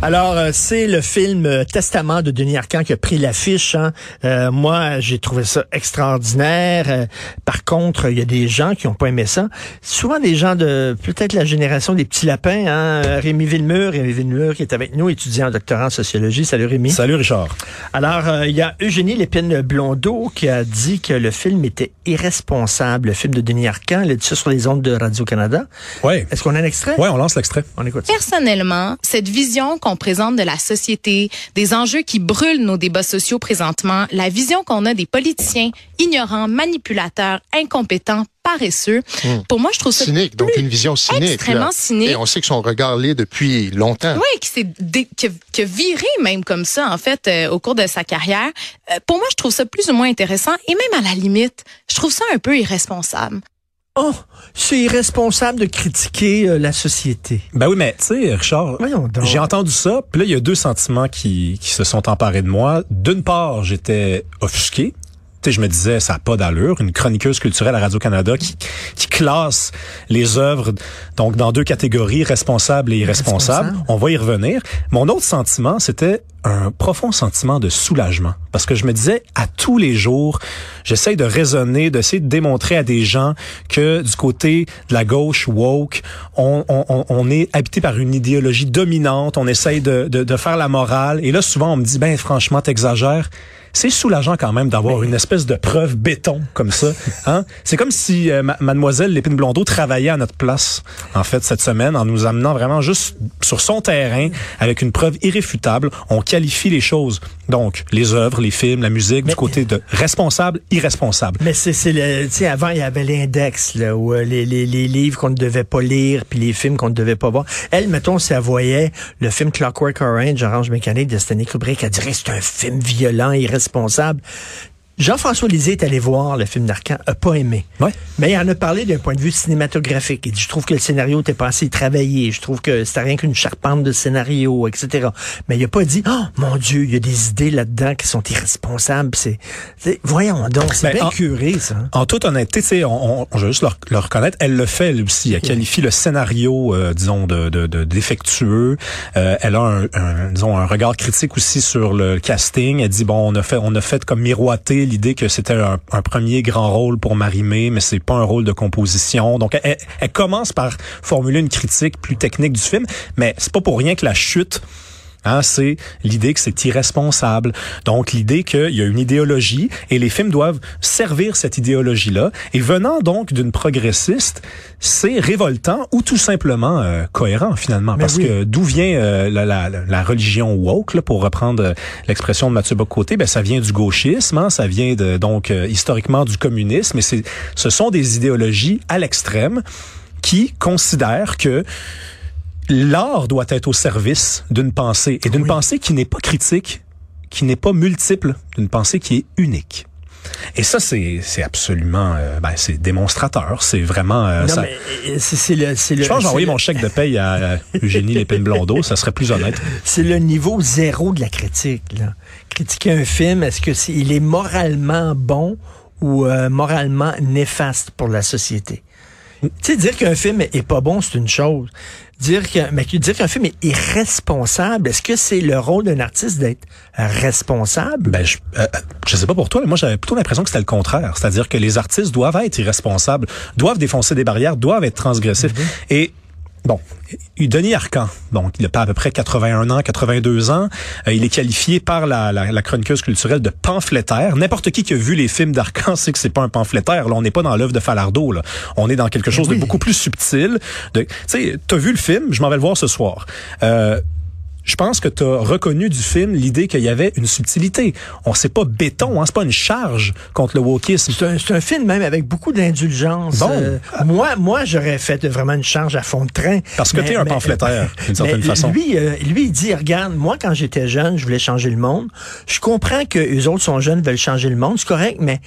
Alors, euh, c'est le film euh, Testament de Denis Arcand qui a pris l'affiche. Hein. Euh, moi, j'ai trouvé ça extraordinaire. par contre, il y a des gens qui n'ont pas aimé ça. Souvent des gens de peut-être la génération des petits lapins. Hein. Rémi Villemur, Rémi Villemur qui est avec nous, étudiant en doctorat en sociologie. Salut Rémi. Salut Richard. Alors, il y a Eugénie Lépine Blondeau qui a dit que le film était irresponsable, le film de Denis Arcand. Elle a dit ça sur les ondes de Radio-Canada. Oui. Est-ce qu'on a un extrait? Oui, on lance l'extrait. On écoute Personnellement, cette vision qu'on présente de la société, des enjeux qui brûlent nos débats sociaux présentement, la vision qu'on a des politiciens ignorants, manipulateurs, incompétents, paresseux. Hmm. Pour moi, je trouve ça cynique, donc une vision cynique. Extrêmement là. cynique. Et on sait que son regard l'est depuis longtemps. Oui, qui s'est a viré même comme ça en fait euh, au cours de sa carrière. Euh, pour moi, je trouve ça plus ou moins intéressant et même à la limite, je trouve ça un peu irresponsable. Oh, c'est irresponsable de critiquer euh, la société. Ben oui, mais tu sais, Richard, j'ai entendu ça, puis là, il y a deux sentiments qui, qui se sont emparés de moi. D'une part, j'étais offusqué. Sais, je me disais, ça n'a pas d'allure. Une chroniqueuse culturelle à Radio-Canada qui, qui classe les œuvres donc dans deux catégories, responsables et irresponsables. Irresponsable. On va y revenir. Mon autre sentiment, c'était un profond sentiment de soulagement. Parce que je me disais, à tous les jours, j'essaye de raisonner, d'essayer de démontrer à des gens que du côté de la gauche woke, on, on, on- on est habité par une idéologie dominante, on essaye de, de, de faire la morale. Et là, souvent, on me dit, ben franchement, t'exagères. C'est soulageant quand même d'avoir une espèce de preuve béton comme ça. Hein? C'est comme si euh, ma- mademoiselle Lépine Blondeau travaillait à notre place, en fait, cette semaine, en nous amenant vraiment juste sur son terrain avec une preuve irréfutable. On qualifie les choses. Donc, les œuvres, les films, la musique, Mais- du côté de responsable, irresponsable. Mais c'est c'est le tu sais avant il y avait l'index là où euh, les, les, les livres qu'on ne devait pas lire puis les films qu'on ne devait pas voir. Elle mettons si elle voyait le film Clockwork Orange Orange Mécanique de Stanley Kubrick elle dirait c'est un film violent irresponsable responsable. Jean-François Lisée est allé voir le film d'Arcan, a pas aimé. Ouais. Mais il en a parlé d'un point de vue cinématographique. Il dit, je trouve que le scénario était pas assez travaillé. Je trouve que c'était rien qu'une charpente de scénario, etc. Mais il a pas dit, oh mon Dieu, il y a des idées là-dedans qui sont irresponsables. C'est, voyons donc, c'est Ben, bien en- curé, ça. En toute honnêteté, tu sais, on, on, je veux juste le, le reconnaître, elle le fait elle aussi. Elle qualifie le scénario, euh, disons, de, de, de défectueux. Euh, elle a un, un, disons, un regard critique aussi sur le casting. Elle dit bon, on a fait, on a fait comme miroiter l'idée que c'était un, premier grand rôle pour Marimé, mais c'est pas un rôle de composition. Donc, elle, elle commence par formuler une critique plus technique du film, mais c'est pas pour rien que la chute Hein, c'est l'idée que c'est irresponsable. Donc l'idée qu'il y a une idéologie et les films doivent servir cette idéologie-là. Et venant donc d'une progressiste, c'est révoltant ou tout simplement euh, cohérent finalement. Mais Parce oui. que d'où vient euh, la, la, la religion woke, là, pour reprendre euh, l'expression de Mathieu Bocoté, ben ça vient du gauchisme, hein, ça vient de, donc euh, historiquement du communisme. Et ce sont des idéologies à l'extrême qui considèrent que l'art doit être au service d'une pensée et d'une Oui. pensée qui n'est pas critique, qui n'est pas multiple, d'une pensée qui est unique. Et ça, c'est c'est absolument, euh, ben, c'est démonstrateur. C'est vraiment. euh, non, ça- mais euh, c'est le, c'est le, je pense envoyé le- mon chèque de paye à Eugénie Lépine Blondeau. Ça serait plus honnête. c'est le niveau zéro de la critique. Là. Critiquer un film, est-ce que c'est, il est moralement bon ou euh, moralement néfaste pour la société? Tu sais, dire qu'un film est pas bon, c'est une chose. Dire que, mais dire qu'un film est irresponsable, est-ce que c'est le rôle d'un artiste d'être responsable? Ben, je, euh, je sais pas pour toi, mais moi j'avais plutôt l'impression que c'était le contraire. C'est-à-dire que les artistes doivent être irresponsables, doivent défoncer des barrières, doivent être transgressifs. Et Bon, Denis Arcan, donc il a pas à peu près 81 ans, 82 ans. Euh, il est qualifié par la, la, la chroniqueuse culturelle de pamphlétaire. N'importe qui qui a vu les films d'Arcan sait que c'est pas un pamphlétaire. Là, on n'est pas dans l'œuvre de Falardeau. Là. On est dans quelque chose oui. de beaucoup plus subtil. Tu sais, t'as vu le film, je m'en vais le voir ce soir. Euh, je pense que tu as reconnu du film l'idée qu'il y avait une subtilité. On sait pas béton, hein, c'est pas une charge contre le wokisme. C'est un, film même avec beaucoup d'indulgence. Bon. Euh, moi, moi, j'aurais fait vraiment une charge à fond de train. Parce que t'es un mais- pamphlétaire, d'une certaine mais façon. Lui, euh, lui, il dit, regarde, moi, quand j'étais jeune, je voulais changer le monde. Je comprends que les autres sont jeunes, veulent changer le monde. C'est correct, mais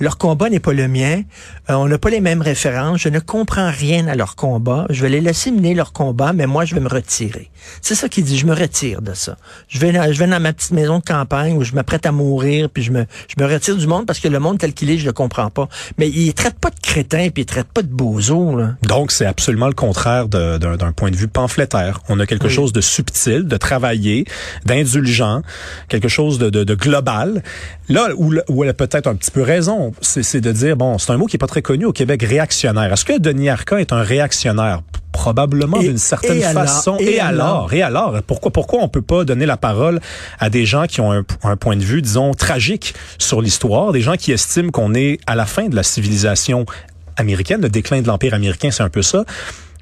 Leur combat n'est pas le mien. Euh, on n'a pas les mêmes références. Je ne comprends rien à leur combat. Je vais les laisser mener leur combat, mais moi, je vais me retirer. C'est ça qu'il dit. Je me retire de ça. Je vais, je vais dans ma petite maison de campagne où je m'apprête à mourir, puis je me, je me retire du monde parce que le monde tel qu'il est, je le comprends pas. Mais il traite pas de crétin, puis il traite pas de bozo. Là. Donc, c'est absolument le contraire d'un point de vue pamphlétaire. On a quelque chose de subtil, de travaillé, d'indulgent, quelque chose de, de, de global. Là où, où elle a peut-être un petit peu raison, c'est de dire, bon, c'est un mot qui est pas très connu au Québec, réactionnaire. Est-ce que Denis Arca est un réactionnaire? probablement d'une certaine façon. et, alors, et alors, pourquoi pourquoi on peut pas donner la parole à des gens qui ont un, un point de vue, disons, tragique sur l'histoire, des gens qui estiment qu'on est à la fin de la civilisation américaine, le déclin de l'empire américain, c'est un peu ça.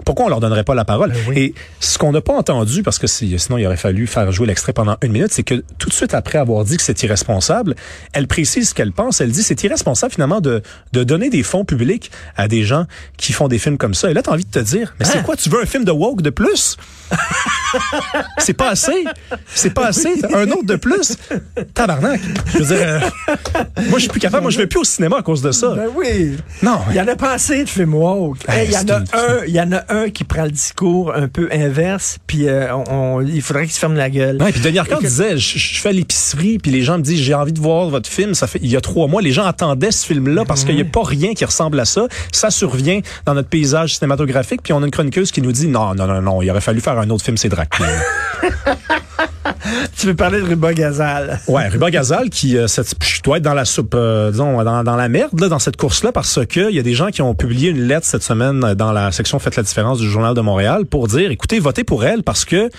Pourquoi on leur donnerait pas la parole? Ben Et ce qu'on n'a pas entendu, parce que sinon il aurait fallu faire jouer l'extrait pendant une minute, c'est que tout de suite après avoir dit que c'est irresponsable, elle précise ce qu'elle pense. Elle dit c'est irresponsable finalement de, de donner des fonds publics à des gens qui font des films comme ça. Et là, tu as envie de te dire, mais c'est Hein? quoi? Tu veux un film de woke de plus? c'est pas assez. C'est pas assez. Un autre de plus. Tabarnak. Je veux dire, euh, moi, je suis plus capable. Moi, je vais plus au cinéma à cause de ça. Ben oui. Non. Il y en a pas assez de films woke. Hey, Il y en a un, il y en a un qui prend le discours un peu inverse, puis euh, on, on- il faudrait qu'il se ferme la gueule. Ouais, puis Denis Arcand que- disait, je, je fais l'épicerie, puis les gens me disent, j'ai envie de voir votre film. Ça fait il y a trois mois, les gens attendaient ce film-là parce qu'il n'y a pas rien qui ressemble à ça. Ça survient dans notre paysage cinématographique, puis on a une chroniqueuse qui nous dit, non, non, non, non, il aurait fallu faire un autre film, c'est Dracula. Tu veux parler de Ruba Gazal. Ouais, Ruba Gazal qui euh, dois être dans la soupe, euh, dans, la merde là, dans cette course-là parce que il y a des gens qui ont publié une lettre cette semaine dans la section Faites la différence du journal de Montréal pour dire écoutez votez pour elle parce que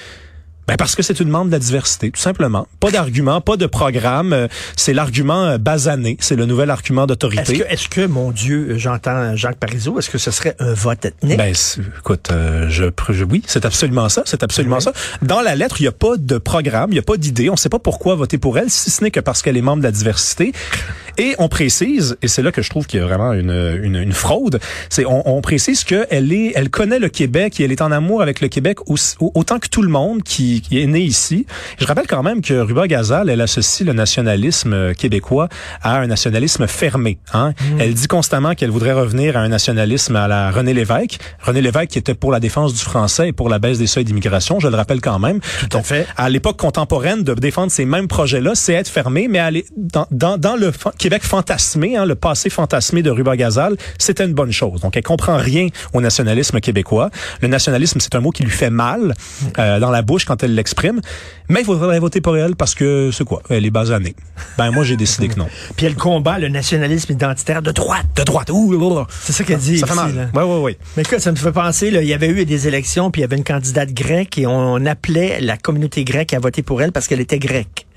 ben parce que c'est une membre de la diversité, tout simplement. Pas d'argument, pas de programme. euh, C'est l'argument euh, basané. C'est le nouvel argument Est-ce d'autorité. que, est-ce que, mon Dieu, j'entends Jacques Parizeau, est-ce que ce serait un vote ethnique? Ben, écoute, euh, je, je- oui, c'est absolument ça, c'est absolument ça. Dans la lettre, il n'y a pas de programme, il n'y a pas d'idée. On ne sait pas pourquoi voter pour elle, si ce n'est que parce qu'elle est membre de la diversité. Et on précise, et c'est là que je trouve qu'il y a vraiment une, une, une fraude, c'est on, on précise qu'elle est, elle connaît le Québec et elle est en amour avec le Québec aussi- autant que tout le monde qui, qui est né ici. Je rappelle quand même que Ruba Gazal, elle associe le nationalisme québécois à un nationalisme fermé. Hein? Elle dit constamment qu'elle voudrait revenir à un nationalisme à la René Lévesque. René Lévesque qui était pour la défense du français et pour la baisse des seuils d'immigration, je le rappelle quand même. Tout à fait. À l'époque contemporaine, de défendre ces mêmes projets-là, c'est être fermé, mais aller dans, dans, dans le Québec fantasmé, hein, le passé fantasmé de Ruba Gazal, c'était une bonne chose. Donc, elle comprend rien au nationalisme québécois. Le nationalisme, c'est un mot qui lui fait mal euh, dans la bouche quand elle l'exprime. Mais il faudrait voter pour elle parce que, c'est quoi? Elle est basanée. Ben, moi, j'ai décidé que non. Puis elle combat le nationalisme identitaire de droite. De droite. Ouh. C'est ça qu'elle dit. Ça fait mal. là. Ouais, ouais, ouais. Mais écoute, ça me fait penser, là, il y avait eu des élections, puis il y avait une candidate grecque et on appelait la communauté grecque à voter pour elle parce qu'elle était grecque.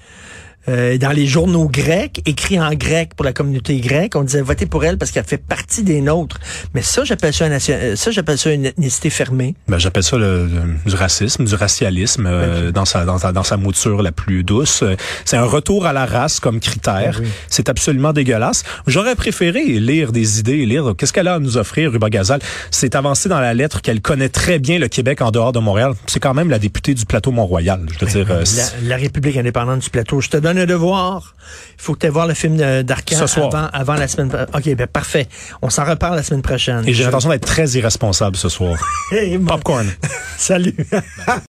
Euh, dans les journaux grecs, écrits en grec pour la communauté grecque, on disait voter pour elle parce qu'elle fait partie des nôtres. Mais ça, j'appelle ça, un nation- euh, ça, j'appelle ça une ethnicité fermée. Ben, j'appelle ça le, du racisme, du racialisme euh, dans sa dans sa dans sa mouture la plus douce. Euh, C'est un retour à la race comme critère. Ben oui. C'est absolument dégueulasse. J'aurais préféré lire des idées, lire qu'est-ce qu'elle a à nous offrir, Ruba Gazal? C'est avancé dans la lettre qu'elle connaît très bien le Québec en dehors de Montréal. C'est quand même la députée du plateau Mont-Royal. Je veux dire, euh, La, la République indépendante du plateau. Je te donne un devoir. Il faut que tu aies voir le film de- d'Arcan Ce soir. avant, avant la semaine. OK, ben parfait. On s'en reparle la semaine prochaine. et j'ai l'intention d'être très irresponsable ce soir. Popcorn. Salut.